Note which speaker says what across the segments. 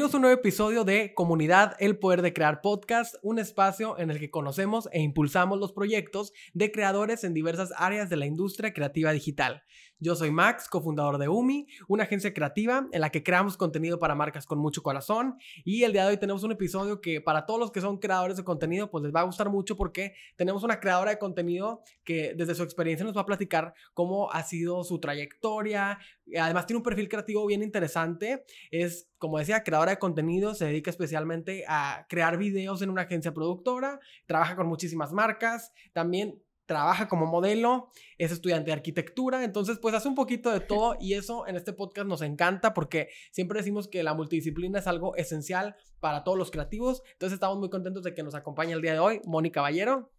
Speaker 1: Bienvenidos a un nuevo episodio de Comunidad El Poder de Crear Podcast, un espacio en el que conocemos e impulsamos los proyectos de creadores en diversas áreas de la industria creativa digital. Yo soy Max, cofundador de UMI, una agencia creativa en la que creamos contenido para marcas con mucho corazón. Y el día de hoy tenemos un episodio que para todos los que son creadores de contenido, pues les va a gustar mucho porque tenemos una creadora de contenido que desde su experiencia nos va a platicar cómo ha sido su trayectoria. Además tiene un perfil creativo bien interesante. Es, como decía, creadora de contenido, se dedica especialmente a crear videos en una agencia productora, trabaja con muchísimas marcas, también trabaja como modelo, es estudiante de arquitectura, entonces pues hace un poquito de todo y eso en este podcast nos encanta porque siempre decimos que la multidisciplina es algo esencial para todos los creativos, entonces estamos muy contentos de que nos acompañe el día de hoy Mónica Caballero.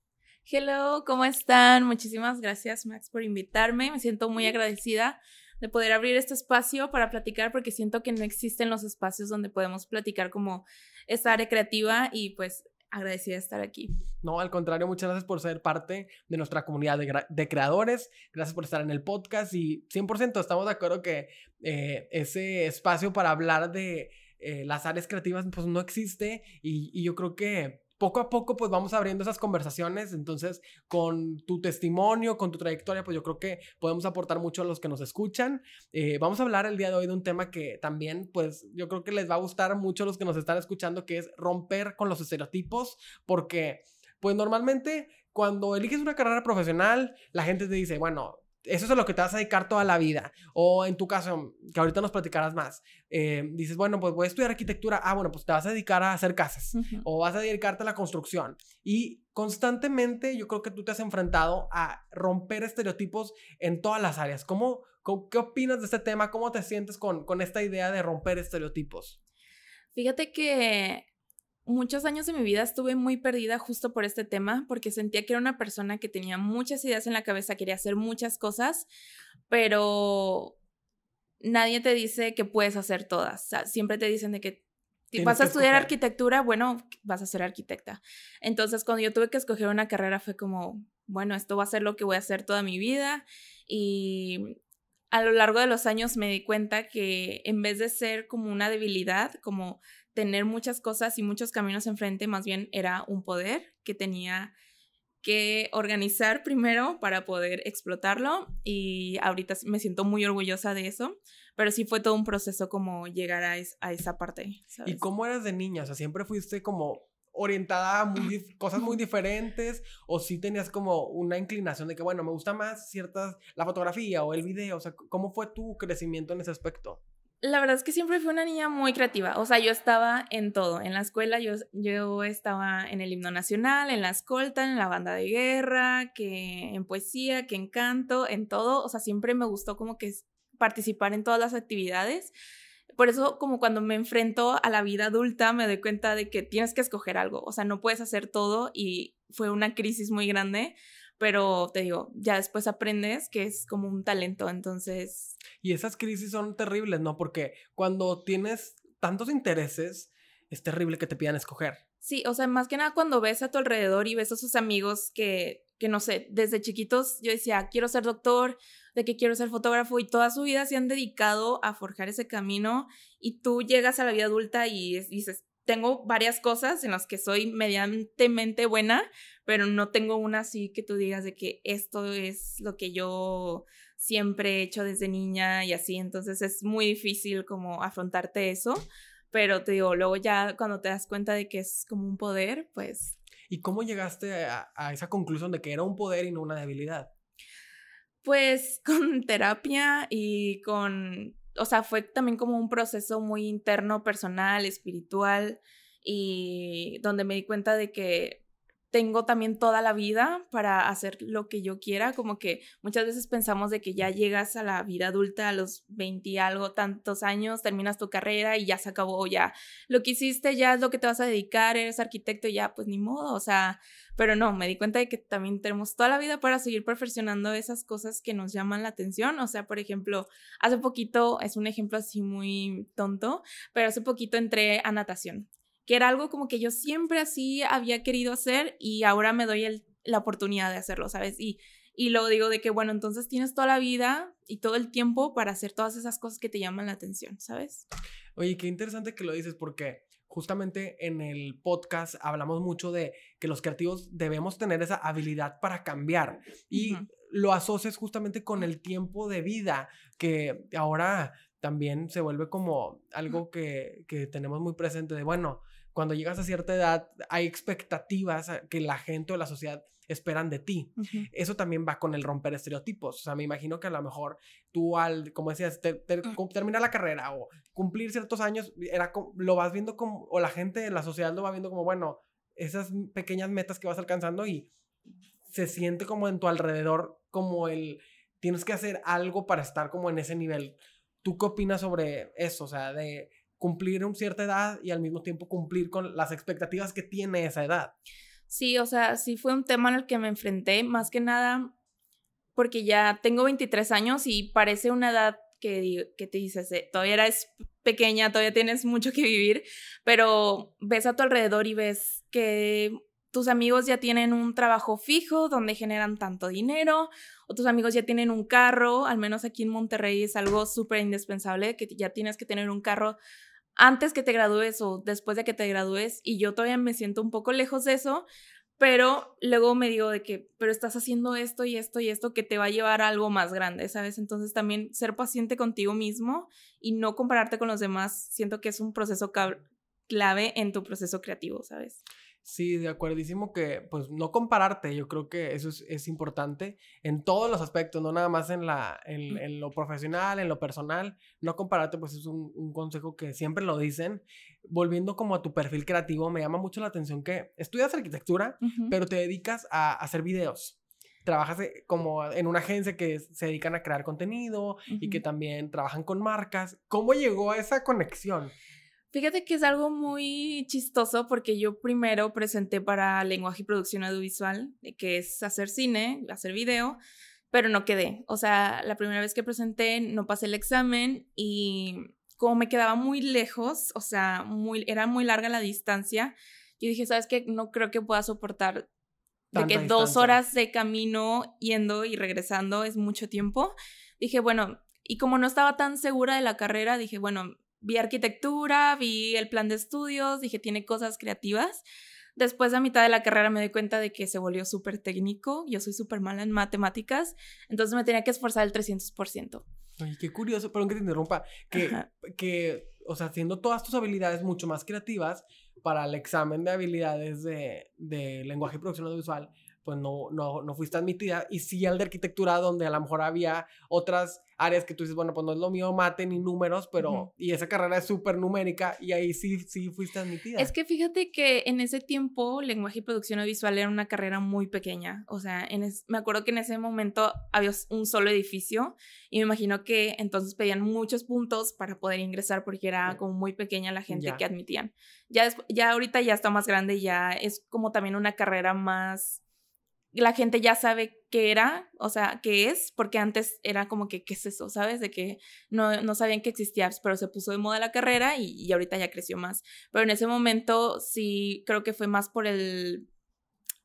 Speaker 2: Hello, ¿cómo están? Muchísimas gracias Max por invitarme, me siento muy agradecida de poder abrir este espacio para platicar porque siento que no existen los espacios donde podemos platicar como esta área creativa y pues agradecida de estar aquí.
Speaker 1: No, al contrario, muchas gracias por ser parte de nuestra comunidad de, creadores. Gracias por estar en el podcast y 100% estamos de acuerdo que eh, ese espacio para hablar de eh, las áreas creativas pues no existe y yo creo que poco a poco pues vamos abriendo esas conversaciones, entonces con tu testimonio, con tu trayectoria, pues yo creo que podemos aportar mucho a los que nos escuchan. Eh, vamos a hablar el día de hoy de un tema que también pues yo creo que les va a gustar mucho a los que nos están escuchando, que es romper con los estereotipos, porque pues normalmente cuando eliges una carrera profesional, la gente te dice, bueno, eso es a lo que te vas a dedicar toda la vida. O en tu caso, que ahorita nos platicarás más, eh, dices, bueno, pues voy a estudiar arquitectura. Ah, bueno, pues te vas a dedicar a hacer casas o vas a dedicarte a la construcción. Y constantemente yo creo que tú te has enfrentado a romper estereotipos en todas las áreas. ¿Cómo, qué opinas de este tema? ¿Cómo te sientes con, con esta idea de romper estereotipos?
Speaker 2: Fíjate que muchos años de mi vida estuve muy perdida justo por este tema, porque sentía que era una persona que tenía muchas ideas en la cabeza, quería hacer muchas cosas, pero nadie te dice que puedes hacer todas. siempre te dicen de que si vas a estudiar arquitectura, bueno, vas a ser arquitecta. Entonces, cuando yo tuve que escoger una carrera fue como, bueno, esto va a ser lo que voy a hacer toda mi vida y a lo largo de los años me di cuenta que en vez de ser como una debilidad, como tener muchas cosas y muchos caminos enfrente, más bien era un poder que tenía que organizar primero para poder explotarlo y ahorita me siento muy orgullosa de eso, pero sí fue todo un proceso como llegar a, esa parte.
Speaker 1: ¿Y cómo eras de niña? O sea, siempre fuiste como orientada a muy cosas muy diferentes o si sí tenías como una inclinación de que, bueno, me gusta más ciertas, la fotografía o el video, o sea, ¿cómo fue tu crecimiento en ese aspecto?
Speaker 2: La verdad es que siempre fui una niña muy creativa. O sea, yo estaba en todo. En la escuela yo, yo estaba en el himno nacional, en la escolta, en la banda de guerra, que en poesía, que en canto, en todo. O sea, siempre me gustó como que participar en todas las actividades. Por eso, como cuando me enfrento a la vida adulta, me doy cuenta de que tienes que escoger algo. O sea, no puedes hacer todo y fue una crisis muy grande pero te digo, ya después aprendes que es como un talento, entonces...
Speaker 1: Y esas crisis son terribles, ¿no? Porque cuando tienes tantos intereses, es terrible que te pidan escoger.
Speaker 2: Sí, o sea, más que nada cuando ves a tu alrededor y ves a sus amigos que, que no sé, desde chiquitos yo decía, quiero ser doctor, de que quiero ser fotógrafo y toda su vida se han dedicado a forjar ese camino y tú llegas a la vida adulta y dices, tengo varias cosas en las que soy medianamente buena, pero no tengo una así que tú digas de que esto es lo que yo siempre he hecho desde niña y así, entonces es muy difícil como afrontarte eso, pero te digo, luego ya cuando te das cuenta de que es como un poder, pues...
Speaker 1: ¿Y cómo llegaste a, a esa conclusión de que era un poder y no una debilidad?
Speaker 2: Pues con terapia y con o sea, fue también como un proceso muy interno, personal, espiritual, y donde me di cuenta de que tengo también toda la vida para hacer lo que yo quiera, como que muchas veces pensamos de que ya llegas a la vida adulta a los 20 y algo tantos años, terminas tu carrera y ya se acabó, ya lo que hiciste ya es lo que te vas a dedicar, eres arquitecto ya pues ni modo, o sea, pero no, me di cuenta de que también tenemos toda la vida para seguir perfeccionando esas cosas que nos llaman la atención, o sea, por ejemplo, hace poquito, es un ejemplo así muy tonto, pero hace poquito entré a natación que era algo como que yo siempre así había querido hacer y ahora me doy la oportunidad de hacerlo, ¿sabes? Y Y luego digo de que, bueno, entonces tienes toda la vida y todo el tiempo para hacer todas esas cosas que te llaman la atención, ¿sabes?
Speaker 1: Oye, qué interesante que lo dices porque justamente en el podcast hablamos mucho de que los creativos debemos tener esa habilidad para cambiar y lo asocias justamente con el tiempo de vida que ahora también se vuelve como algo que, que tenemos muy presente de, bueno, cuando llegas a cierta edad hay expectativas que la gente o la sociedad esperan de ti. Eso también va con el romper estereotipos. O sea, me imagino que a lo mejor tú al, como decías, terminar la carrera o cumplir ciertos años, era lo vas viendo como, o la gente, la sociedad lo va viendo como, bueno, esas pequeñas metas que vas alcanzando y se siente como en tu alrededor como el, tienes que hacer algo para estar como en ese nivel. ¿Tú qué opinas sobre eso? O sea, de cumplir una cierta edad y al mismo tiempo cumplir con las expectativas que tiene esa edad.
Speaker 2: Sí, o sea, sí fue un tema en el que me enfrenté, más que nada porque ya tengo 23 años y parece una edad que, que te dices, eh, todavía eres pequeña, todavía tienes mucho que vivir, pero ves a tu alrededor y ves que tus amigos ya tienen un trabajo fijo donde generan tanto dinero, o tus amigos ya tienen un carro, al menos aquí en Monterrey es algo súper indispensable, que ya tienes que tener un carro antes que te gradúes o después de que te gradúes y yo todavía me siento un poco lejos de eso, pero luego me digo de que, pero estás haciendo esto y esto y esto que te va a llevar a algo más grande, ¿sabes? Entonces también ser paciente contigo mismo y no compararte con los demás, siento que es un proceso clave en tu proceso creativo, ¿sabes?
Speaker 1: Sí, de acuerdísimo que, pues, no compararte, yo creo que eso es, importante en todos los aspectos, no nada más en, la, en, lo profesional, en lo personal, no compararte, pues es un, consejo que siempre lo dicen. Volviendo como a tu perfil creativo, me llama mucho la atención que estudias arquitectura, pero te dedicas a, hacer videos trabajas eh, como en una agencia que se dedican a crear contenido y que también trabajan con marcas. ¿Cómo llegó a esa conexión?
Speaker 2: Fíjate que es algo muy chistoso porque yo primero presenté para lenguaje y producción audiovisual, que es hacer cine, hacer video, pero no quedé. O sea, la primera vez que presenté no pasé el examen y como me quedaba muy lejos, o sea, muy, era muy larga la distancia, yo dije, ¿sabes qué? No creo que pueda soportar de que dos horas de camino yendo y regresando es mucho tiempo. Dije, bueno, y como no estaba tan segura de la carrera, dije, bueno, vi arquitectura, vi el plan de estudios, dije, tiene cosas creativas. Después, a mitad de la carrera, me di cuenta de que se volvió súper técnico. Yo soy súper mala en matemáticas, entonces me tenía que esforzar el 300%.
Speaker 1: Ay, qué curioso, perdón que te interrumpa, que, que, o sea, haciendo todas tus habilidades mucho más creativas para el examen de habilidades de, de lenguaje y producción audiovisual, pues no, no, no fuiste admitida. Y sí al de arquitectura, donde a lo mejor había otras áreas que tú dices, bueno, pues no es lo mío mate ni números, pero, y esa carrera es súper numérica, y ahí sí, sí fuiste admitida.
Speaker 2: Es que fíjate que en ese tiempo, lenguaje y producción visual era una carrera muy pequeña. O sea, en me acuerdo que en ese momento había un solo edificio, y me imagino que entonces pedían muchos puntos para poder ingresar, porque era como muy pequeña la gente que admitían. Ya, ya ahorita ya está más grande, ya es como también una carrera más la gente ya sabe qué era, o sea, qué es, porque antes era como que, ¿qué es eso? ¿Sabes? De que no, no sabían que existía, pero se puso de moda la carrera y, y ahorita ya creció más. Pero en ese momento sí creo que fue más por el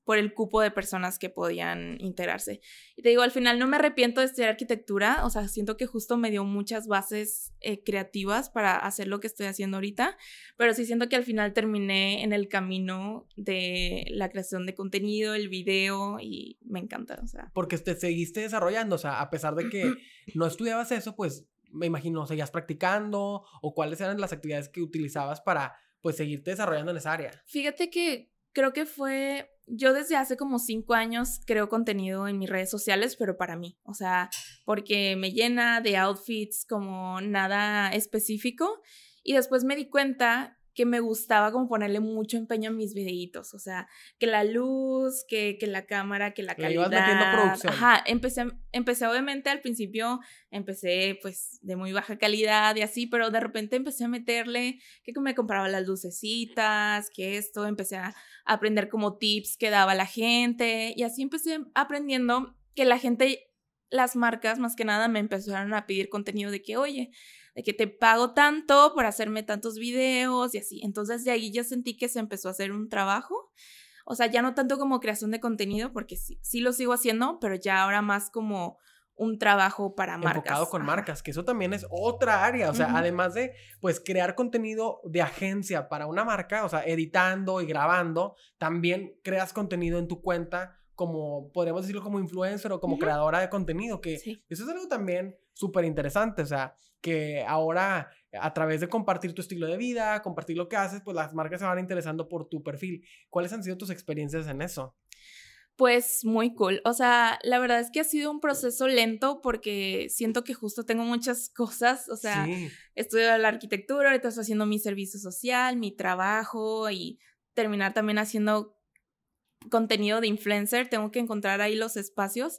Speaker 2: por el cupo de personas que podían integrarse. Y te digo, al final no me arrepiento de estudiar arquitectura, o sea, siento que justo me dio muchas bases eh, creativas para hacer lo que estoy haciendo ahorita, pero sí siento que al final terminé en el camino de la creación de contenido, el video, y me encanta, o sea.
Speaker 1: Porque te seguiste desarrollando, o sea, a pesar de que no estudiabas eso, pues me imagino, seguías practicando o cuáles eran las actividades que utilizabas para pues seguirte desarrollando en esa área.
Speaker 2: Fíjate que creo que fue yo desde hace como cinco años creo contenido en mis redes sociales, pero para mí, o sea, porque me llena de outfits como nada específico. Y después me di cuenta que me gustaba como ponerle mucho empeño a mis videitos, o sea, que la luz, que, que la cámara, que la calidad. producción. Ajá, empecé, empecé obviamente al principio, empecé pues de muy baja calidad y así, pero de repente empecé a meterle que me compraba las lucecitas, que esto, empecé a aprender como tips que daba la gente y así empecé aprendiendo que la gente, las marcas más que nada me empezaron a pedir contenido de que, oye, de que te pago tanto por hacerme tantos videos y así. Entonces de ahí ya sentí que se empezó a hacer un trabajo. O sea, ya no tanto como creación de contenido, porque sí, sí lo sigo haciendo, pero ya ahora más como un trabajo para marcas.
Speaker 1: Enfocado con marcas, que eso también es otra área, o sea, además de pues crear contenido de agencia para una marca, o sea, editando y grabando, también creas contenido en tu cuenta como, podríamos decirlo como influencer o como creadora de contenido, que eso es algo también súper interesante, o sea, que ahora a través de compartir tu estilo de vida, compartir lo que haces, pues las marcas se van interesando por tu perfil. ¿Cuáles han sido tus experiencias en eso?
Speaker 2: Pues muy cool. O sea, la verdad es que ha sido un proceso lento porque siento que justo tengo muchas cosas. O sea, estudio la arquitectura, ahorita estoy haciendo mi servicio social, mi trabajo y terminar también haciendo contenido de influencer. Tengo que encontrar ahí los espacios.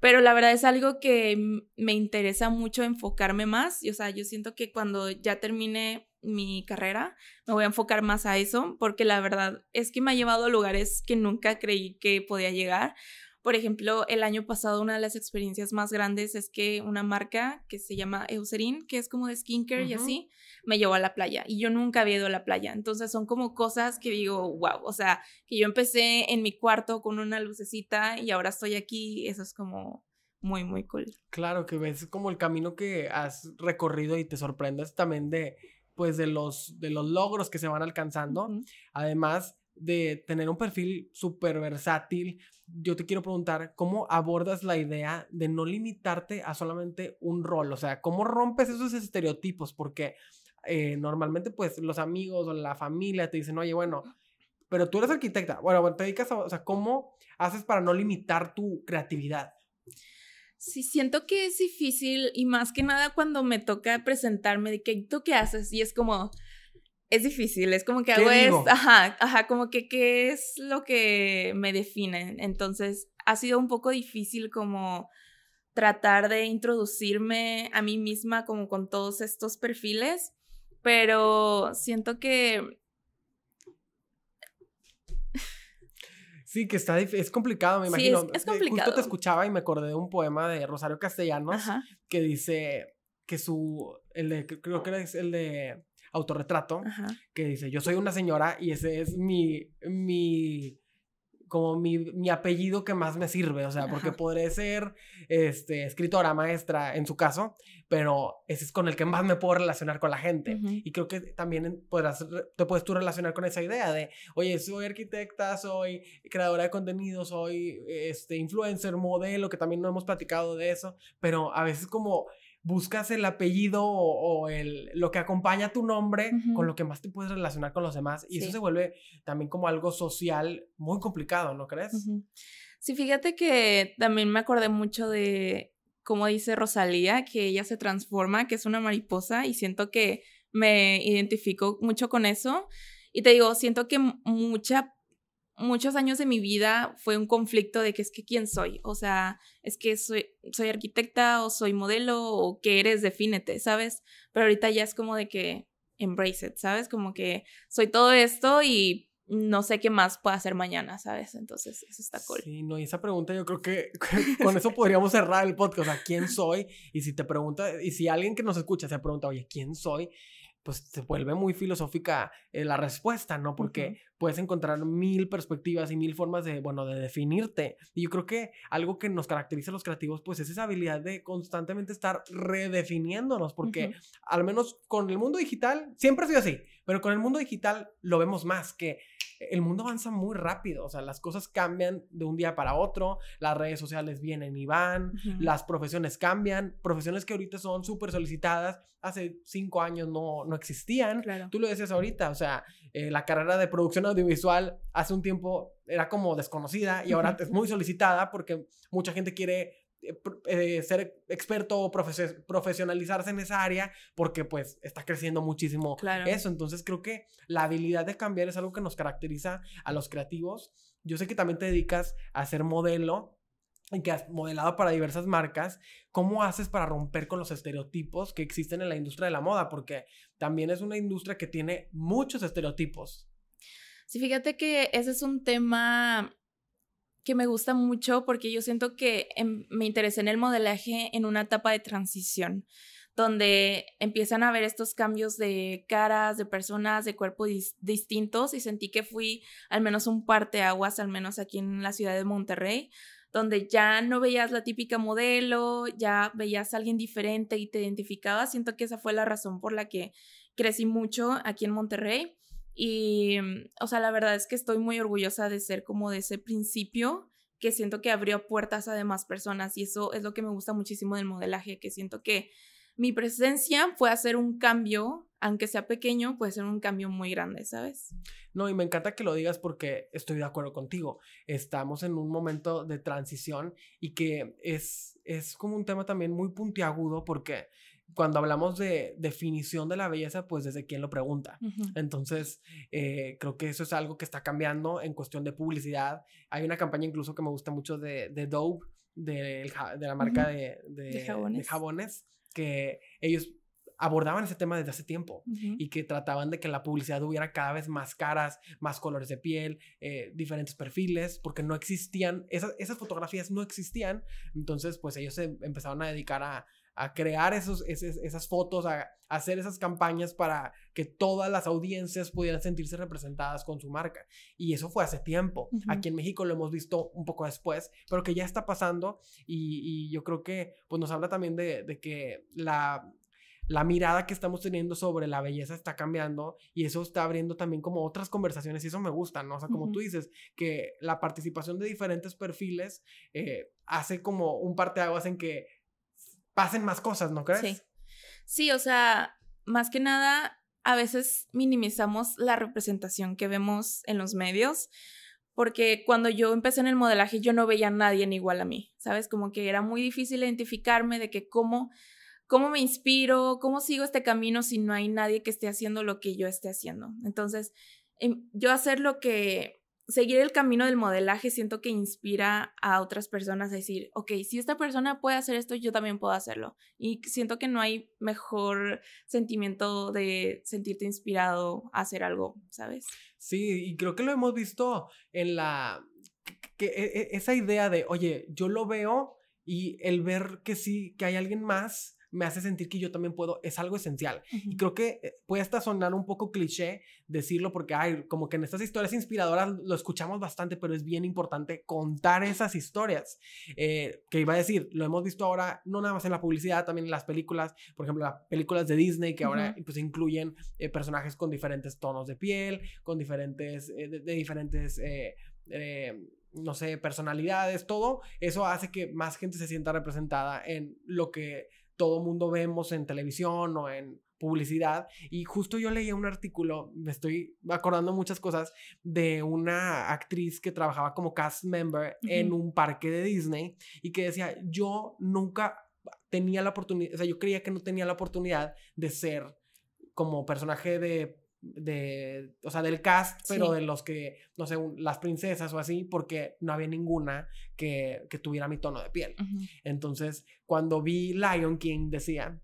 Speaker 2: Pero la verdad es algo que me interesa mucho enfocarme más. Y, o sea, yo siento que cuando ya termine mi carrera me voy a enfocar más a eso, porque la verdad es que me ha llevado a lugares que nunca creí que podía llegar. Por ejemplo, el año pasado una de las experiencias más grandes es que una marca que se llama Eucerin, que es como de skincare y así, me llevó a la playa y yo nunca había ido a la playa. Entonces son como cosas que digo, wow, o sea, que yo empecé en mi cuarto con una lucecita y ahora estoy aquí, eso es como muy, muy cool.
Speaker 1: Claro, que ves como el camino que has recorrido y te sorprendes también de, pues, de los, de los logros que se van alcanzando. Además de tener un perfil súper versátil, yo te quiero preguntar, ¿cómo abordas la idea de no limitarte a solamente un rol? O sea, ¿cómo rompes esos estereotipos? Porque eh, normalmente, pues, los amigos o la familia te dicen, oye, bueno, pero tú eres arquitecta. Bueno, te dedicas a, o sea, ¿cómo haces para no limitar tu creatividad?
Speaker 2: Sí, siento que es difícil y más que nada cuando me toca presentarme de que tú qué haces y es como, es difícil, es como que hago esto, ajá, ajá, como que qué es lo que me define. Entonces, ha sido un poco difícil como tratar de introducirme a mí misma como con todos estos perfiles, pero siento que
Speaker 1: Sí, que está es complicado, me imagino. es, complicado. Justo te escuchaba y me acordé de un poema de Rosario Castellanos que dice que su, el de, creo que es el de autorretrato que dice, yo soy una señora y ese es mi, mi, como mi, mi apellido que más me sirve, o sea, porque podré ser este, escritora, maestra en su caso, pero ese es con el que más me puedo relacionar con la gente. Y creo que también podrás, te puedes tú relacionar con esa idea de, oye, soy arquitecta, soy creadora de contenido, soy este, influencer, modelo, que también no hemos platicado de eso, pero a veces como buscas el apellido o, el, lo que acompaña tu nombre con lo que más te puedes relacionar con los demás. Y eso se vuelve también como algo social muy complicado, ¿no crees?
Speaker 2: Sí, fíjate que también me acordé mucho de, como dice Rosalía, que ella se transforma, que es una mariposa, y siento que me identifico mucho con eso. Y te digo, siento que mucha muchos años de mi vida fue un conflicto de que es que quién soy, o sea, es que soy, soy arquitecta o soy modelo o qué eres, defínete, ¿sabes? Pero ahorita ya es como de que embrace it, ¿sabes? Como que soy todo esto y no sé qué más puedo hacer mañana, ¿sabes? Entonces, eso está cool.
Speaker 1: Sí, no, y esa pregunta yo creo que con eso podríamos cerrar el podcast, o sea, ¿quién soy? Y si te pregunta, y si alguien que nos escucha se pregunta, oye, ¿quién soy? pues se vuelve muy filosófica eh, la respuesta, ¿no? Porque puedes encontrar mil perspectivas y mil formas de, bueno, de definirte. Y yo creo que algo que nos caracteriza a los creativos, pues es esa habilidad de constantemente estar redefiniéndonos, porque al menos con el mundo digital, siempre ha sido así, pero con el mundo digital lo vemos más, que el mundo avanza muy rápido, o sea, las cosas cambian de un día para otro, las redes sociales vienen y van, las profesiones cambian, profesiones que ahorita son súper solicitadas, hace cinco años no, no existían. Tú lo decías ahorita, o sea, eh, la carrera de producción audiovisual hace un tiempo era como desconocida y ahora es muy solicitada porque mucha gente quiere eh, eh, ser experto o profesionalizarse en esa área porque pues está creciendo muchísimo eso. Entonces creo que la habilidad de cambiar es algo que nos caracteriza a los creativos. Yo sé que también te dedicas a ser modelo y que has modelado para diversas marcas. ¿Cómo haces para romper con los estereotipos que existen en la industria de la moda? Porque también es una industria que tiene muchos estereotipos.
Speaker 2: Sí, fíjate que ese es un tema que me gusta mucho porque yo siento que em, me interesé en el modelaje en una etapa de transición donde empiezan a ver estos cambios de caras, de personas, de cuerpos distintos y sentí que fui al menos un parteaguas, al menos aquí en la ciudad de Monterrey, donde ya no veías la típica modelo, ya veías a alguien diferente y te identificabas. Siento que esa fue la razón por la que crecí mucho aquí en Monterrey. Y, o sea, la verdad es que estoy muy orgullosa de ser como de ese principio que siento que abrió puertas a demás personas y eso es lo que me gusta muchísimo del modelaje, que siento que mi presencia puede hacer un cambio, aunque sea pequeño, puede ser un cambio muy grande, ¿sabes?
Speaker 1: No, y me encanta que lo digas porque estoy de acuerdo contigo. Estamos en un momento de transición y que es, es como un tema también muy puntiagudo porque cuando hablamos de definición de la belleza, pues desde quién lo pregunta. Entonces, eh, creo que eso es algo que está cambiando en cuestión de publicidad. Hay una campaña incluso que me gusta mucho de, de Dove, de, de la marca de, de, jabones. que ellos abordaban ese tema desde hace tiempo y que trataban de que la publicidad hubiera cada vez más caras, más colores de piel, eh, diferentes perfiles, porque no existían, esas, esas fotografías no existían, entonces pues ellos se empezaron a dedicar a, a crear esos, esas fotos, a, hacer esas campañas para que todas las audiencias pudieran sentirse representadas con su marca. Y eso fue hace tiempo. Aquí en México lo hemos visto un poco después, pero que ya está pasando y, yo creo que pues, nos habla también de, que la, la mirada que estamos teniendo sobre la belleza está cambiando y eso está abriendo también como otras conversaciones y eso me gusta, ¿no? O sea, como tú dices, que la participación de diferentes perfiles eh, hace como un parteaguas en que pasen más cosas, ¿no crees?
Speaker 2: Sí. Sí, o sea, más que nada, a veces minimizamos la representación que vemos en los medios, porque cuando yo empecé en el modelaje yo no veía a nadie igual a mí, ¿sabes? Como que era muy difícil identificarme de que cómo, cómo me inspiro, cómo sigo este camino si no hay nadie que esté haciendo lo que yo esté haciendo. Entonces, em, yo hacer lo que seguir el camino del modelaje siento que inspira a otras personas a decir, ok, si esta persona puede hacer esto, yo también puedo hacerlo. Y siento que no hay mejor sentimiento de sentirte inspirado a hacer algo, ¿sabes?
Speaker 1: Sí, y creo que lo hemos visto en la... que, e, e, esa idea de, oye, yo lo veo y el ver que sí, que hay alguien más me hace sentir que yo también puedo, es algo esencial. Y creo que eh, puede hasta sonar un poco cliché decirlo porque, hay como que en estas historias inspiradoras lo escuchamos bastante, pero es bien importante contar esas historias. Eh, que iba a decir, lo hemos visto ahora, no nada más en la publicidad, también en las películas, por ejemplo, las películas de Disney que ahora pues incluyen eh, personajes con diferentes tonos de piel, con diferentes, de, diferentes no sé, personalidades, todo, eso hace que más gente se sienta representada en lo que todo mundo vemos en televisión o en publicidad. Y justo yo leía un artículo, me estoy acordando muchas cosas, de una actriz que trabajaba como cast member en un parque de Disney y que decía, yo nunca tenía la oportunidad, o sea, yo creía que no tenía la oportunidad de ser como personaje de de, o sea, del cast, pero de los que, no sé, las princesas o así, porque no había ninguna que, que tuviera mi tono de piel. Entonces, cuando vi Lion King, decía,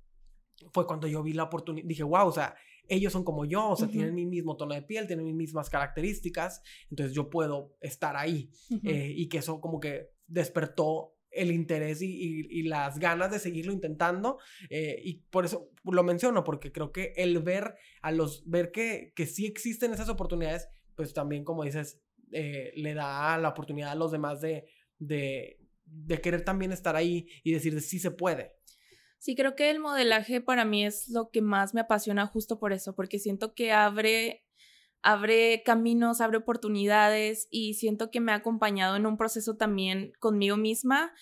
Speaker 1: fue cuando yo vi la oportunidad, dije, wow, o sea, ellos son como yo, o sea, tienen mi mismo tono de piel, tienen mis mismas características, entonces yo puedo estar ahí. Eh, y que eso como que despertó el interés y, las ganas de seguirlo intentando. Eh, y por eso lo menciono, porque creo que el ver a los, ver que, que sí existen esas oportunidades, pues también, como dices, eh, le da la oportunidad a los demás de, de, de querer también estar ahí y decir, sí se puede.
Speaker 2: Sí, creo que el modelaje para mí es lo que más me apasiona justo por eso, porque siento que abre abre caminos, abre oportunidades y siento que me ha acompañado en un proceso también conmigo misma.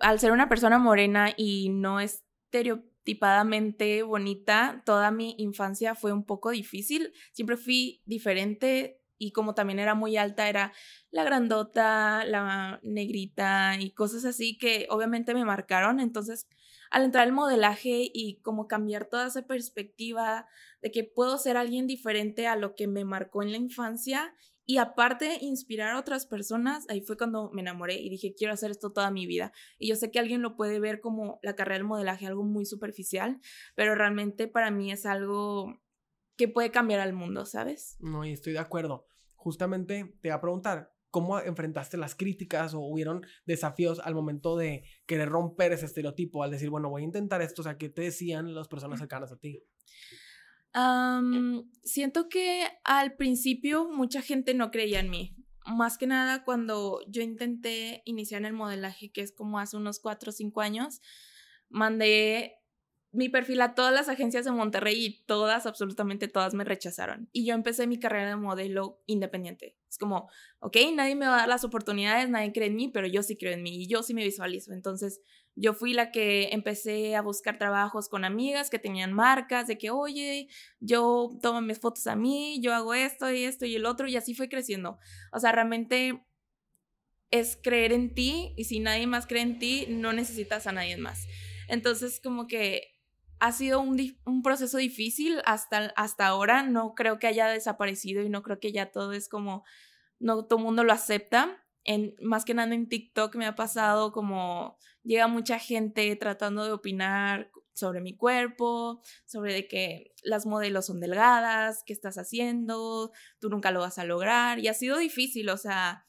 Speaker 2: al ser una persona morena y no estereotipadamente bonita, toda mi infancia fue un poco difícil. Siempre fui diferente y como también era muy alta, era la grandota, la negrita y cosas así que obviamente me marcaron. Entonces, al entrar al modelaje y como cambiar toda esa perspectiva de que puedo ser alguien diferente a lo que me marcó en la infancia y aparte inspirar a otras personas, ahí fue cuando me enamoré y dije, quiero hacer esto toda mi vida. Y yo sé que alguien lo puede ver como la carrera del modelaje, algo muy superficial, pero realmente para mí es algo que puede cambiar al mundo, ¿sabes?
Speaker 1: No, y estoy de acuerdo. Justamente te voy a preguntar, ¿cómo enfrentaste las críticas o hubieron desafíos al momento de querer romper ese estereotipo, al decir, bueno, voy a intentar esto? O sea, ¿qué te decían las personas cercanas a ti?
Speaker 2: siento que al principio mucha gente no creía en mí. Más que nada cuando yo intenté iniciar en el modelaje, que es como hace unos 4 o 5 años, mandé mi perfil a todas las agencias de Monterrey y todas, absolutamente todas me rechazaron. Y yo empecé mi carrera de modelo independiente. Es como, ok, nadie me va a dar las oportunidades, nadie cree en mí, pero yo sí creo en mí y yo sí me visualizo. Entonces, yo fui la que empecé a buscar trabajos con amigas que tenían marcas de que, oye, yo tomo mis fotos a mí, yo hago esto y esto y el otro, y así fue creciendo. O sea, realmente es creer en ti y si nadie más cree en ti, no necesitas a nadie más. Entonces, como que ha sido un, proceso difícil hasta, hasta ahora. No creo que haya desaparecido y no creo que ya todo es como, no todo el mundo lo acepta. En, más que nada en TikTok me ha pasado como llega mucha gente tratando de opinar sobre mi cuerpo, sobre de que las modelos son delgadas, qué estás haciendo, tú nunca lo vas a lograr. Y ha sido difícil, o sea,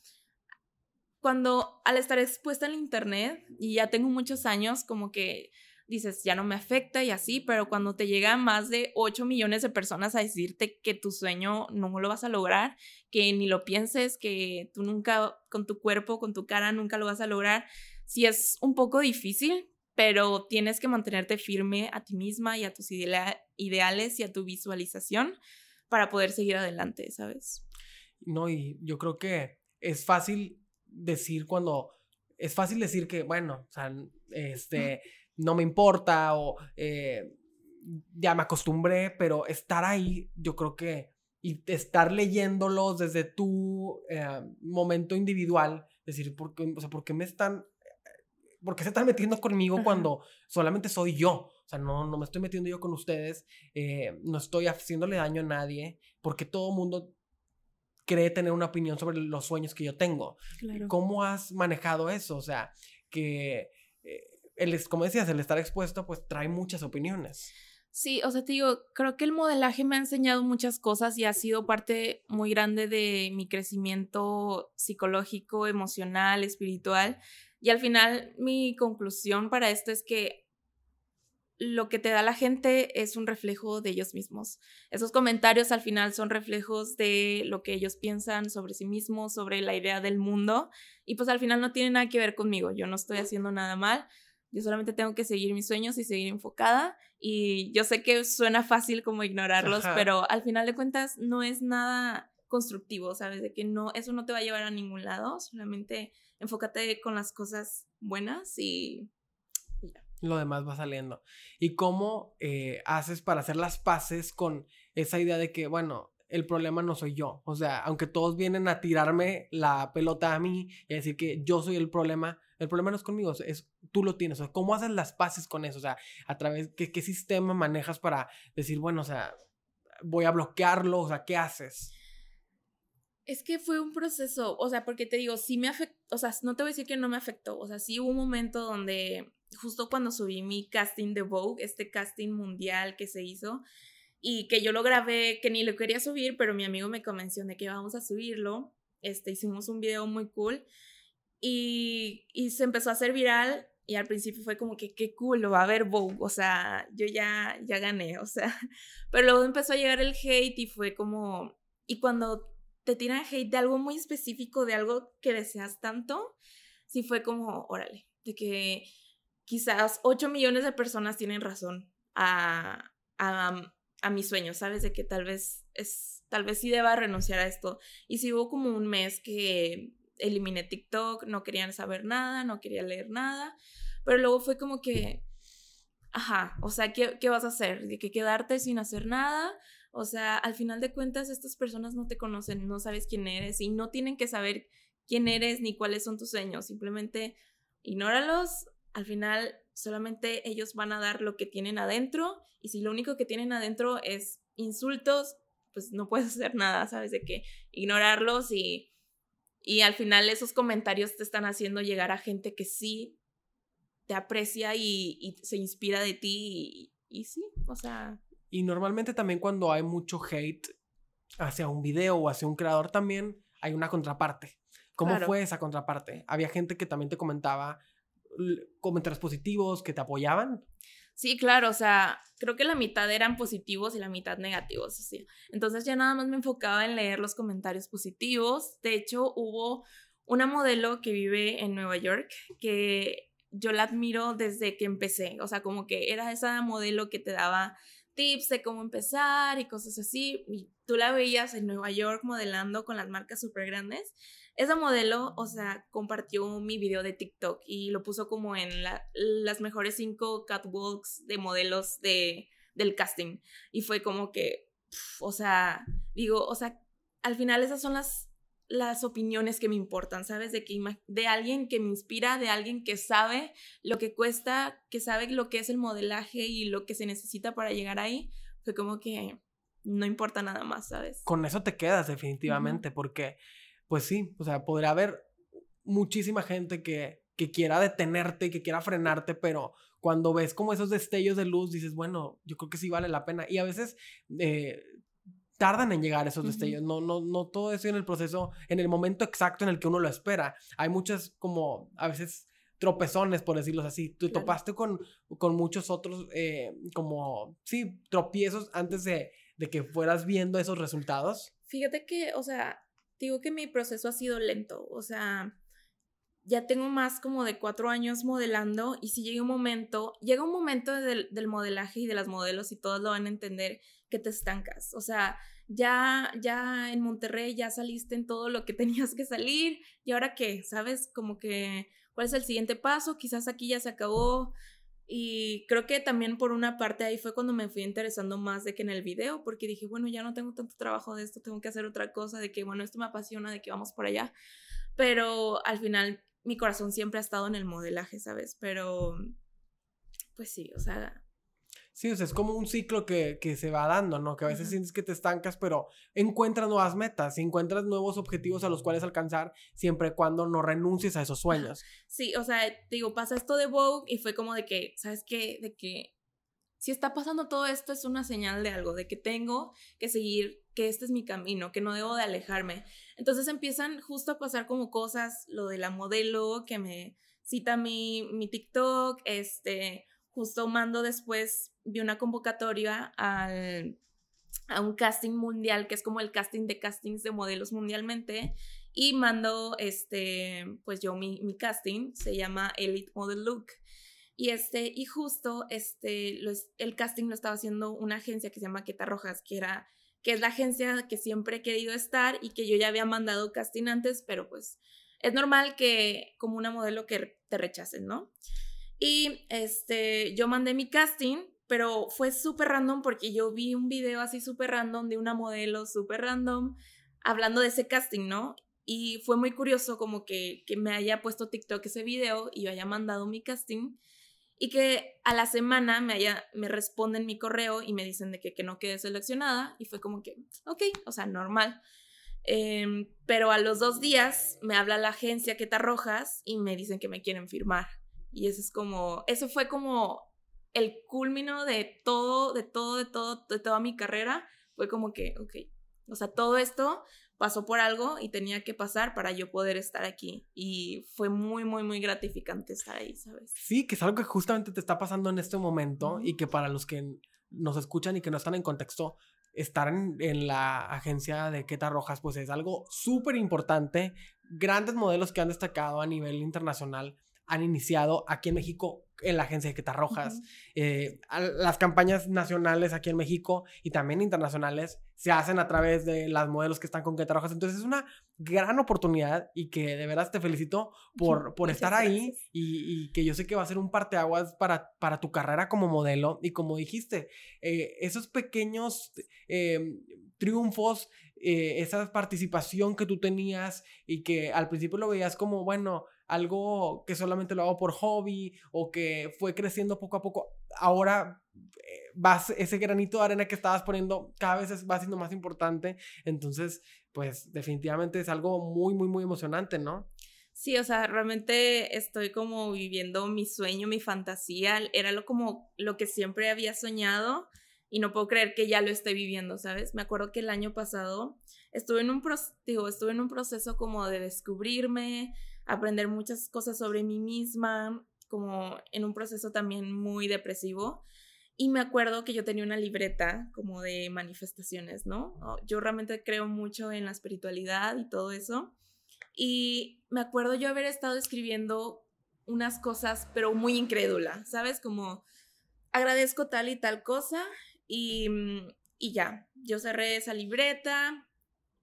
Speaker 2: cuando al estar expuesta en internet, y ya tengo muchos años, como que dices, ya no me afecta y así, pero cuando te llegan más de 8 millones de personas a decirte que tu sueño no lo vas a lograr, que ni lo pienses, que tú nunca, con tu cuerpo, con tu cara, nunca lo vas a lograr, sí es un poco difícil, pero tienes que mantenerte firme a ti misma y a tus ideales y a tu visualización para poder seguir adelante, ¿sabes?
Speaker 1: No, y yo creo que es fácil decir cuando, es fácil decir que, bueno, o sea, este no me importa o eh, ya me acostumbré, pero estar ahí, yo creo que, y estar leyéndolos desde tu eh, momento individual, decir, ¿por qué, o sea, ¿por qué me están, por qué se están metiendo conmigo cuando solamente soy yo? O sea, no, no me estoy metiendo yo con ustedes, eh, no estoy haciéndole daño a nadie, porque todo mundo cree tener una opinión sobre los sueños que yo tengo. ¿Cómo has manejado eso? O sea, que el, como decías, el estar expuesto pues trae muchas opiniones.
Speaker 2: Sí, o sea, te digo, creo que el modelaje me ha enseñado muchas cosas y ha sido parte muy grande de mi crecimiento psicológico, emocional, espiritual. Y al final mi conclusión para esto es que lo que te da la gente es un reflejo de ellos mismos. Esos comentarios al final son reflejos de lo que ellos piensan sobre sí mismos, sobre la idea del mundo. Y pues al final no tiene nada que ver conmigo. Yo no estoy haciendo nada mal yo solamente tengo que seguir mis sueños y seguir enfocada. Y yo sé que suena fácil como ignorarlos, pero al final de cuentas no es nada constructivo, ¿sabes? De que no, eso no te va a llevar a ningún lado, solamente enfócate con las cosas buenas y, ya.
Speaker 1: Lo demás va saliendo. ¿Y cómo eh, haces para hacer las paces con esa idea de que, bueno, el problema no soy yo? O sea, aunque todos vienen a tirarme la pelota a mí y a decir que yo soy el problema, el problema no es conmigo, es tú lo tienes. O sea, ¿cómo haces las paces con eso? O sea, a través, ¿qué, qué sistema manejas para decir, bueno, o sea, voy a bloquearlo? O sea, ¿qué haces?
Speaker 2: Es que fue un proceso, o sea, porque te digo, sí me afectó, o sea, no te voy a decir que no me afectó, o sea, sí hubo un momento donde, justo cuando subí mi casting de Vogue, este casting mundial que se hizo, y que yo lo grabé, que ni lo quería subir, pero mi amigo me convenció de que vamos a subirlo, este, hicimos un video muy cool, y, se empezó a hacer viral y al principio fue como que qué cool, va a haber Vogue, o sea, yo ya, ya gané, o sea, pero luego empezó a llegar el hate y fue como, y cuando te tiran hate de algo muy específico, de algo que deseas tanto, sí fue como, órale, de que quizás 8 millones de personas tienen razón a, a, a mi sueño, ¿sabes? De que tal vez es, tal vez sí deba renunciar a esto. Y sí hubo como un mes que eliminé TikTok, no querían saber nada, no quería leer nada, pero luego fue como que, ajá, o sea, ¿qué, qué vas a hacer? ¿De que quedarte sin hacer nada? O sea, al final de cuentas estas personas no te conocen, no sabes quién eres y no tienen que saber quién eres ni cuáles son tus sueños, simplemente ignóralos, al final solamente ellos van a dar lo que tienen adentro y si lo único que tienen adentro es insultos, pues no puedes hacer nada, ¿sabes? De que ignorarlos y y al final esos comentarios te están haciendo llegar a gente que sí te aprecia y, se inspira de ti y, sí, o sea...
Speaker 1: Y normalmente también cuando hay mucho hate hacia un video o hacia un creador también hay una contraparte. ¿Cómo fue esa contraparte? ¿Había gente que también te comentaba comentarios positivos, que te apoyaban?
Speaker 2: Sí, claro, o sea, creo que la mitad eran positivos y la mitad negativos, sí. Entonces ya nada más me enfocaba en leer los comentarios positivos. De hecho, hubo una modelo que vive en Nueva York que yo la admiro desde que empecé, o sea, como que era esa modelo que te daba tips de cómo empezar y cosas así, y tú la veías en Nueva York modelando con las marcas súper grandes. Esa modelo, o sea, compartió mi video de TikTok y lo puso como en las mejores cinco catwalks de modelos de, del casting. Y fue como que, o sea, digo, o sea, al final esas son las las opiniones que me importan, ¿sabes? De, que, de alguien que me inspira, de alguien que sabe lo que cuesta, que sabe lo que es el modelaje y lo que se necesita para llegar ahí, fue como que no importa nada más, ¿sabes?
Speaker 1: Con eso te quedas definitivamente, porque, pues sí, o sea, podría haber muchísima gente que, que quiera detenerte, que quiera frenarte, pero cuando ves como esos destellos de luz, dices, bueno, yo creo que sí vale la pena. Y a veces eh, tardan en llegar esos destellos. No, no, no todo eso en el proceso, en el momento exacto en el que uno lo espera. Hay muchas como a veces tropezones, por decirlo así. Tú topaste con, con muchos otros eh, como, sí, tropiezos antes de, de que fueras viendo esos resultados.
Speaker 2: Fíjate que, o sea, digo que mi proceso ha sido lento. O sea, ya tengo más como de cuatro años modelando y si llega un momento, llega un momento del, del modelaje y de las modelos y todos lo van a entender que te estancas. O sea, ya, ya en Monterrey ya saliste en todo lo que tenías que salir y ahora qué, ¿sabes? Como que, ¿cuál es el siguiente paso? Quizás aquí ya se acabó. Y creo que también por una parte ahí fue cuando me fui interesando más de que en el video, porque dije, bueno, ya no tengo tanto trabajo de esto, tengo que hacer otra cosa, de que, bueno, esto me apasiona, de que vamos por allá. Pero al final mi corazón siempre ha estado en el modelaje, ¿sabes? Pero, pues sí, o sea,
Speaker 1: Sí, o sea, es como un ciclo que, que se va dando, ¿no? Que a veces sientes que te estancas, pero encuentras nuevas metas, encuentras nuevos objetivos a los cuales alcanzar, siempre y cuando no renuncies a esos sueños.
Speaker 2: Sí, o sea, digo, pasa esto de Vogue y fue como de que, ¿sabes qué? De que si está pasando todo esto es una señal de algo, de que tengo que seguir, que este es mi camino, que no debo de alejarme. Entonces empiezan justo a pasar como cosas, lo de la modelo que me cita mi, mi TikTok, este, justo mando después, vi una convocatoria al, a un casting mundial, que es como el casting de castings de modelos mundialmente, y mando, este, pues yo mi, casting, se llama Elite Model Look. Y, este, y justo este, el casting lo estaba haciendo una agencia que se llama Queta Rojas, que, era, que es la agencia que siempre he querido estar y que yo ya había mandado casting antes, pero pues es normal que como una modelo que te rechacen, ¿no? Y este, yo mandé mi casting, pero fue súper random porque yo vi un video así súper random de una modelo súper random hablando de ese casting, ¿no? Y fue muy curioso como que, que me haya puesto TikTok ese video y yo haya mandado mi casting y que a la semana me, haya, me responden mi correo y me dicen de que, que no quedé seleccionada y fue como que, ok, o sea, normal. Em, pero a los dos días me habla la agencia Queta Rojas y me dicen que me quieren firmar. Y eso es como, eso fue como el culmino de todo, de todo, de todo, de toda mi carrera. Fue como que, ok, o sea, todo esto pasó por algo y tenía que pasar para yo poder estar aquí. Y fue muy, muy, muy gratificante estar ahí, ¿sabes?
Speaker 1: Sí, que es algo que justamente te está pasando en este momento y que para los que nos escuchan y que no están en contexto, estar en, en la agencia de Queta Rojas, pues es algo súper importante. Grandes modelos que han destacado a nivel internacional han iniciado aquí en México en la agencia de Queta Rojas. Eh, las campañas nacionales aquí en México y también internacionales se hacen a través de las modelos que están con Queta Rojas. Entonces es una gran oportunidad y que de veras te felicito por, por estar ahí y, que yo sé que va a ser un parteaguas para, para tu carrera como modelo. Y como dijiste, eh, esos pequeños em, triunfos, eh, esa participación que tú tenías y que al principio lo veías como, bueno, algo que solamente lo hago por hobby o que fue creciendo poco a poco, ahora eh, vas, ese granito de arena que estabas poniendo cada vez va siendo más importante. Entonces, pues definitivamente es algo muy, muy, muy emocionante, ¿no?
Speaker 2: Sí, o sea, realmente estoy como viviendo mi sueño, mi fantasía, era lo como lo que siempre había soñado y no puedo creer que ya lo esté viviendo, ¿sabes? Me acuerdo que el año pasado estuve en un, digo, estuve en un proceso como de descubrirme, aprender muchas cosas sobre mí misma, como en un proceso también muy depresivo. Y me acuerdo que yo tenía una libreta como de manifestaciones, ¿no? Yo realmente creo mucho en la espiritualidad y todo eso. Y me acuerdo yo haber estado escribiendo unas cosas, pero muy incrédula, ¿sabes? Como agradezco tal y tal cosa y, mm, y ya, yo cerré esa libreta,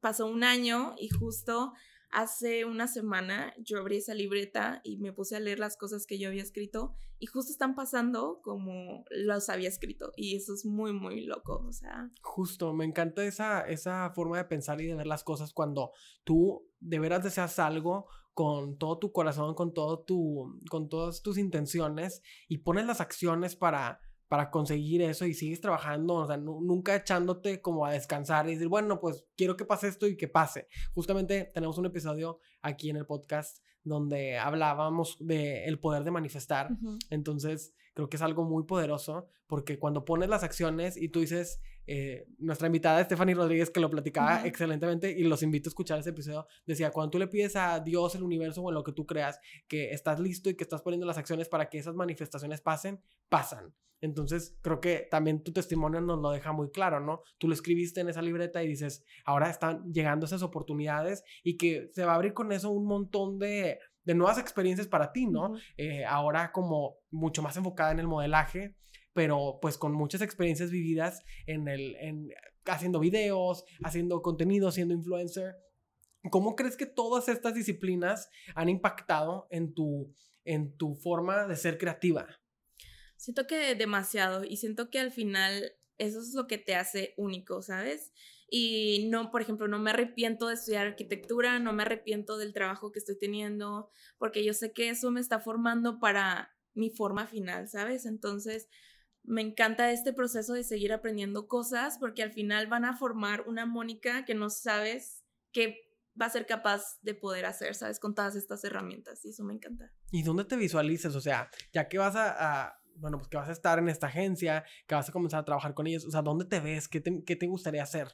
Speaker 2: pasó un año y justo hace una semana yo abrí esa libreta y me puse a leer las cosas que yo había escrito y justo están pasando como los había escrito y eso es muy muy loco, o sea.
Speaker 1: Justo, me encanta esa, esa forma de pensar y de ver las cosas cuando tú de veras deseas algo con todo tu corazón, con todo tu con todas tus intenciones y pones las acciones para para conseguir eso y sigues trabajando, o sea, nunca echándote como a descansar y decir, bueno, pues quiero que pase esto y que pase. Justamente tenemos un episodio aquí en el podcast donde hablábamos de el poder de manifestar. Entonces, creo que es algo muy poderoso porque cuando pones las acciones y tú dices, eh, nuestra invitada Stephanie Rodríguez, que lo platicaba excelentemente y los invito a escuchar ese episodio, decía, cuando tú le pides a Dios, el universo o en lo que tú creas, que estás listo y que estás poniendo las acciones para que esas manifestaciones pasen, pasan. Entonces, creo que también tu testimonio nos lo deja muy claro, ¿no? Tú lo escribiste en esa libreta y dices, ahora están llegando esas oportunidades y que se va a abrir con eso un montón de, de nuevas experiencias para ti, ¿no? Eh, ahora como mucho más enfocada en el modelaje, pero pues con muchas experiencias vividas en el, en, haciendo videos, haciendo contenido, siendo influencer. ¿Cómo crees que todas estas disciplinas han impactado en tu, en tu forma de ser creativa?
Speaker 2: Siento que demasiado y siento que al final eso es lo que te hace único, ¿sabes? Y no, por ejemplo, no me arrepiento de estudiar arquitectura, no me arrepiento del trabajo que estoy teniendo, porque yo sé que eso me está formando para mi forma final, ¿sabes? Entonces, me encanta este proceso de seguir aprendiendo cosas, porque al final van a formar una Mónica que no sabes qué va a ser capaz de poder hacer, ¿sabes? Con todas estas herramientas, y eso me encanta.
Speaker 1: ¿Y dónde te visualizas? O sea, ya que vas a bueno, pues que vas a estar en esta agencia, que vas a comenzar a trabajar con ellos, o sea, ¿dónde te ves? ¿Qué te, qué te gustaría hacer?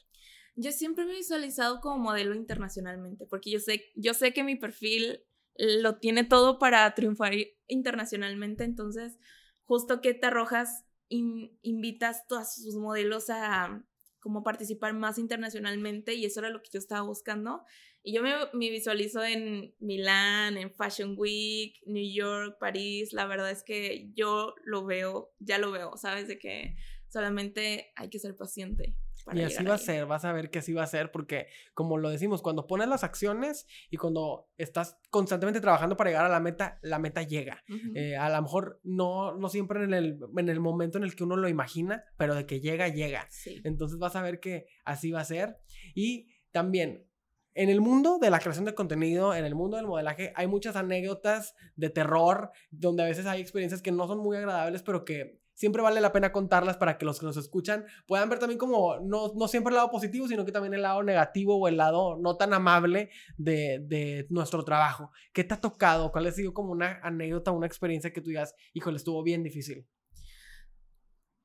Speaker 2: Yo siempre me he visualizado como modelo internacionalmente, porque yo sé, yo sé que mi perfil lo tiene todo para triunfar internacionalmente, entonces justo que te arrojas, invitas todos sus modelos a como participar más internacionalmente y eso era lo que yo estaba buscando. Y yo me, me, visualizo en Milán, en Fashion Week, New York, París. La verdad es que yo lo veo, ya lo veo, ¿sabes? De que solamente hay que ser paciente.
Speaker 1: Y así va a ser, vas a ver que así va a ser, porque como lo decimos, cuando pones las acciones y cuando estás constantemente trabajando para llegar a la meta, la meta llega. Eh, a lo mejor no, no siempre en el, en el momento en el que uno lo imagina, pero de que llega, llega. Entonces vas a ver que así va a ser. Y también en el mundo de la creación de contenido, en el mundo del modelaje, hay muchas anécdotas de terror, donde a veces hay experiencias que no son muy agradables, pero que siempre vale la pena contarlas para que los que nos escuchan puedan ver también como no, no siempre el lado positivo, sino que también el lado negativo o el lado no tan amable de, de nuestro trabajo. ¿Qué te ha tocado? ¿Cuál ha sido como una anécdota, una experiencia que tú digas, híjole, estuvo bien difícil?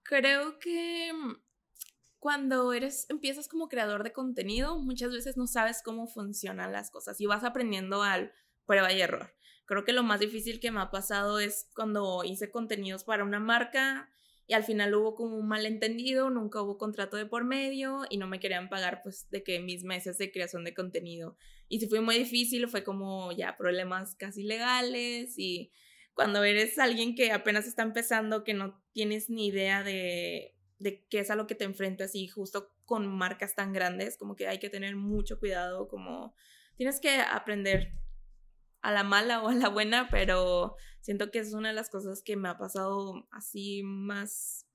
Speaker 2: Creo que cuando eres, empiezas como creador de contenido, muchas veces no sabes cómo funcionan las cosas y vas aprendiendo al prueba y error. Creo que lo más difícil que me ha pasado es cuando hice contenidos para una marca y al final hubo como un malentendido, nunca hubo contrato de por medio y no me querían pagar pues de que mis meses de creación de contenido. Y si fue muy difícil, fue como ya problemas casi legales y cuando eres alguien que apenas está empezando, que no tienes ni idea de de qué es a lo que te enfrentas y justo con marcas tan grandes, como que hay que tener mucho cuidado, como tienes que aprender a la mala o a la buena, pero siento que es una de las cosas que me ha pasado así más...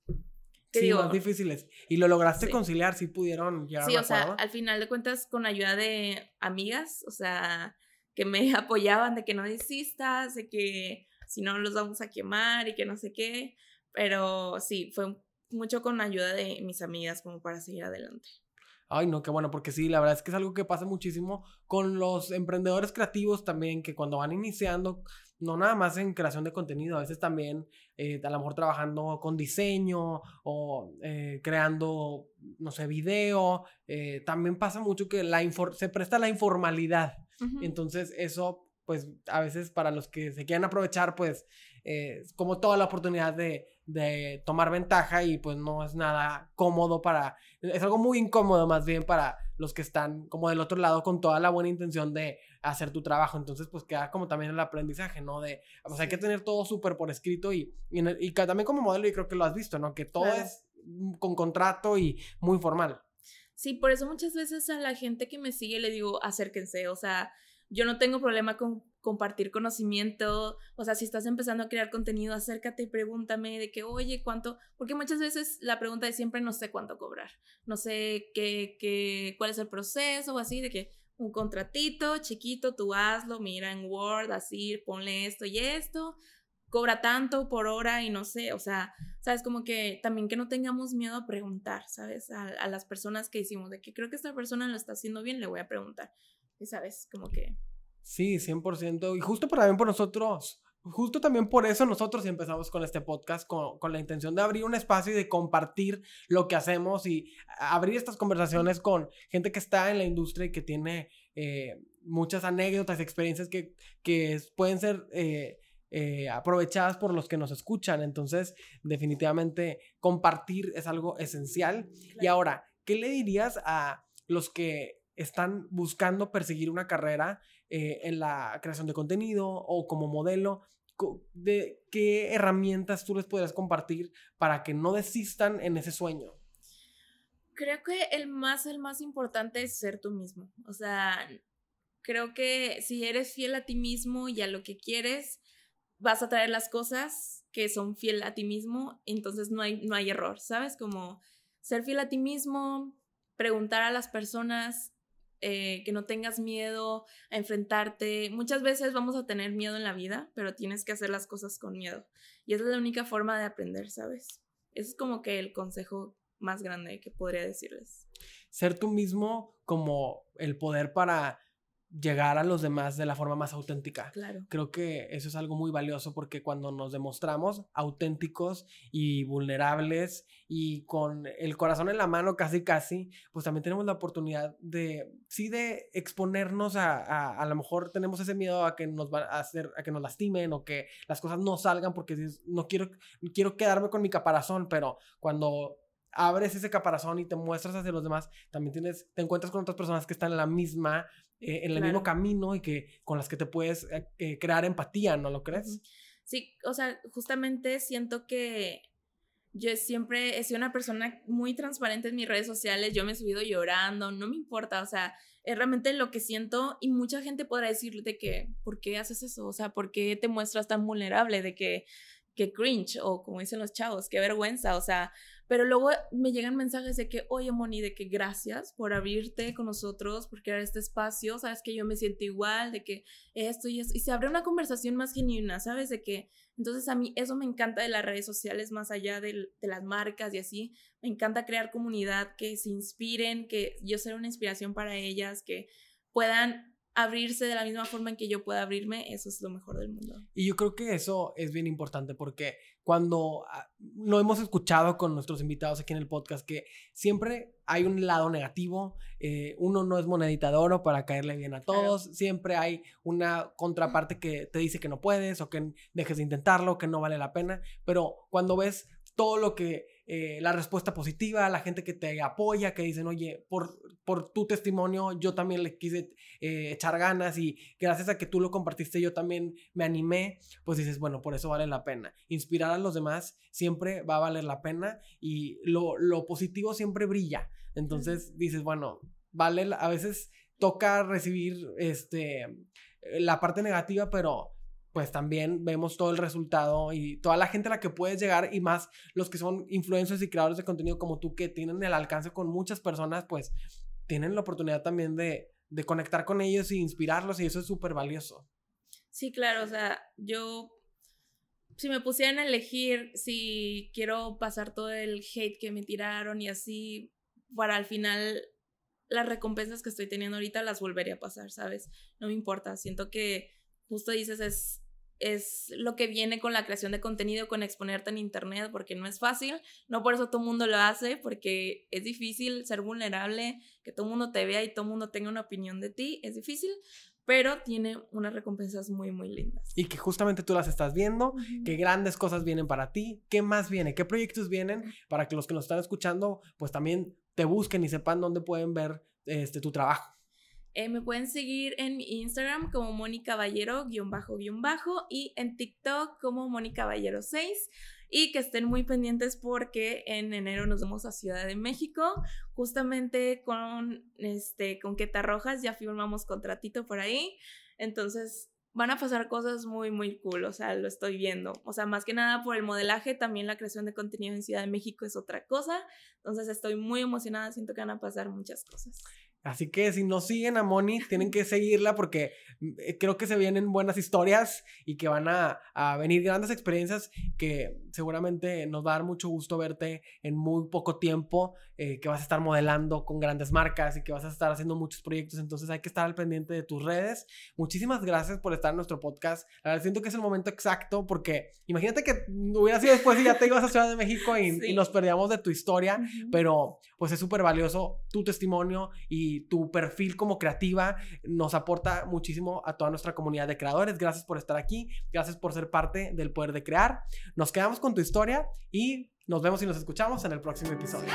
Speaker 1: Sí, más difíciles. ¿Y lo lograste conciliar? ¿Si pudieron llegar
Speaker 2: Sí, o sea, al final de cuentas con ayuda de amigas, o sea, que me apoyaban de que no desistas, de que si no los vamos a quemar y que no sé qué, pero sí, fue mucho con ayuda de mis amigas como para seguir adelante.
Speaker 1: Ay, no, qué bueno, porque sí, la verdad es que es algo que pasa muchísimo con los emprendedores creativos también, que cuando van iniciando, no nada más en creación de contenido, a veces también eh, a lo mejor trabajando con diseño o eh, creando, no sé, video. Eh, también pasa mucho que la se presta la informalidad. Entonces eso, pues a veces para los que se quieren aprovechar, pues como toda la oportunidad de, de tomar ventaja y pues no es nada cómodo para, es algo muy incómodo más bien para los que están como del otro lado con toda la buena intención de hacer tu trabajo. Entonces, pues queda como también el aprendizaje, ¿no? De, pues hay que tener todo súper por escrito y, y, también como modelo, y creo que lo has visto, ¿no? Que todo es con contrato y muy formal.
Speaker 2: Sí, por eso muchas veces a la gente que me sigue le digo, acérquense, o sea, yo no tengo problema con compartir conocimiento, o sea, si estás empezando a crear contenido, acércate y pregúntame de que, oye, ¿cuánto? Porque muchas veces la pregunta es siempre no sé cuánto cobrar, no sé qué, qué, cuál es el proceso o así, de que un contratito chiquito, tú hazlo, mira en Word, así, ponle esto y esto, cobra tanto por hora y no sé, o sea, sabes, como que también que no tengamos miedo a preguntar, ¿sabes? A, a las personas que hicimos, de que creo que esta persona lo está haciendo bien, le voy a preguntar. Y sabes, como que...
Speaker 1: Sí, 100%. Y justo también por nosotros, justo también por eso nosotros empezamos con este podcast, con, con, la intención de abrir un espacio y de compartir lo que hacemos y abrir estas conversaciones con gente que está en la industria y que tiene eh, muchas anécdotas, experiencias que, que pueden ser... Eh, eh, aprovechadas por los que nos escuchan. Entonces, definitivamente compartir es algo esencial. Y ahora, ¿qué le dirías a los que están buscando perseguir una carrera eh, en la creación de contenido o como modelo, de qué herramientas tú les podrías compartir para que no desistan en ese sueño.
Speaker 2: Creo que el más, el más importante es ser tú mismo. O sea, creo que si eres fiel a ti mismo y a lo que quieres, vas a traer las cosas que son fiel a ti mismo, entonces no hay, no hay error, ¿sabes? Como ser fiel a ti mismo, preguntar a las personas eh, que no tengas miedo a enfrentarte. Muchas veces vamos a tener miedo en la vida, pero tienes que hacer las cosas con miedo. Y esa es la única forma de aprender, ¿sabes? Ese es como que el consejo más grande que podría decirles.
Speaker 1: Ser tú mismo como el poder para llegar a los demás de la forma más auténtica.
Speaker 2: Claro.
Speaker 1: Creo que eso es algo muy valioso porque cuando nos demostramos auténticos y vulnerables y con el corazón en la mano casi casi, pues también tenemos la oportunidad de, sí, de exponernos a, a, a lo mejor tenemos ese miedo a que nos va a hacer, a que nos lastimen o que las cosas no salgan porque no quiero, quiero quedarme con mi caparazón, pero cuando abres ese caparazón y te muestras hacia los demás, también tienes, te encuentras con otras personas que están en la misma eh, en el mismo camino y que con las que te puedes eh, eh, crear empatía, ¿no lo crees?
Speaker 2: Sí, o sea, justamente siento que yo siempre he sido una persona muy transparente en mis redes sociales, yo me he subido llorando, no me importa, o sea, es realmente lo que siento y mucha gente podrá decirte que, ¿por qué haces eso? O sea, ¿por qué te muestras tan vulnerable de que, que cringe o como dicen los chavos, qué vergüenza? O sea, pero luego me llegan mensajes de que, oye, Moni, de que gracias por abrirte con nosotros, por crear este espacio, sabes que yo me siento igual, de que esto y esto, y se abre una conversación más genuina, ¿sabes? De que, entonces a mí eso me encanta de las redes sociales, más allá de, de las marcas y así, me encanta crear comunidad, que se inspiren, que yo sea una inspiración para ellas, que puedan abrirse de la misma forma en que yo pueda abrirme, eso es lo mejor del mundo.
Speaker 1: Y yo creo que eso es bien importante porque cuando ah, lo hemos escuchado con nuestros invitados aquí en el podcast, que siempre hay un lado negativo, eh, uno no es monedita de oro para caerle bien a todos, siempre hay una contraparte que te dice que no puedes o que dejes de intentarlo, que no vale la pena, pero cuando ves todo lo que eh, la respuesta positiva, la gente que te apoya, que dicen, oye, por, por tu testimonio yo también le quise eh, echar ganas y gracias a que tú lo compartiste yo también me animé, pues dices, bueno, por eso vale la pena. Inspirar a los demás siempre va a valer la pena y lo, lo positivo siempre brilla. Entonces dices, bueno, vale, a veces toca recibir este, la parte negativa, pero pues también vemos todo el resultado y toda la gente a la que puedes llegar y más los que son influencers y creadores de contenido como tú que tienen el alcance con muchas personas, pues tienen la oportunidad también de, de conectar con ellos y inspirarlos y eso es súper valioso.
Speaker 2: Sí, claro, o sea, yo, si me pusieran a elegir si quiero pasar todo el hate que me tiraron y así, para al final las recompensas que estoy teniendo ahorita las volvería a pasar, ¿sabes? No me importa, siento que justo dices, es es lo que viene con la creación de contenido, con exponerte en internet, porque no es fácil, no por eso todo el mundo lo hace, porque es difícil ser vulnerable, que todo el mundo te vea y todo el mundo tenga una opinión de ti, es difícil, pero tiene unas recompensas muy, muy lindas.
Speaker 1: Y que justamente tú las estás viendo, qué grandes cosas vienen para ti, qué más viene, qué proyectos vienen para que los que nos están escuchando, pues también te busquen y sepan dónde pueden ver este, tu trabajo.
Speaker 2: Eh, me pueden seguir en Instagram como Mónica Caballero, guion bajo, guion bajo, y en TikTok como Mónica Caballero 6. Y que estén muy pendientes porque en enero nos vamos a Ciudad de México, justamente con, este, con Queta Rojas, ya firmamos contratito por ahí. Entonces, van a pasar cosas muy, muy cool, o sea, lo estoy viendo. O sea, más que nada por el modelaje, también la creación de contenido en Ciudad de México es otra cosa. Entonces, estoy muy emocionada, siento que van a pasar muchas cosas.
Speaker 1: Así que si no siguen a Moni, tienen que seguirla porque eh, creo que se vienen buenas historias y que van a, venir grandes experiencias que seguramente nos va a dar mucho gusto verte en muy poco tiempo, eh, que vas a estar modelando con grandes marcas y que vas a estar haciendo muchos proyectos. Entonces hay que estar al pendiente de tus redes. Muchísimas gracias por estar en nuestro podcast. La siento que es el momento exacto porque imagínate que hubiera sido después y ya te ibas a Ciudad de México y, nos perdíamos de tu historia, pero pues es súper valioso tu testimonio y tu perfil como creativa nos aporta muchísimo a toda nuestra comunidad de creadores. Gracias por estar aquí, gracias por ser parte del poder de crear. Nos quedamos con tu historia y nos vemos y nos escuchamos en el próximo episodio.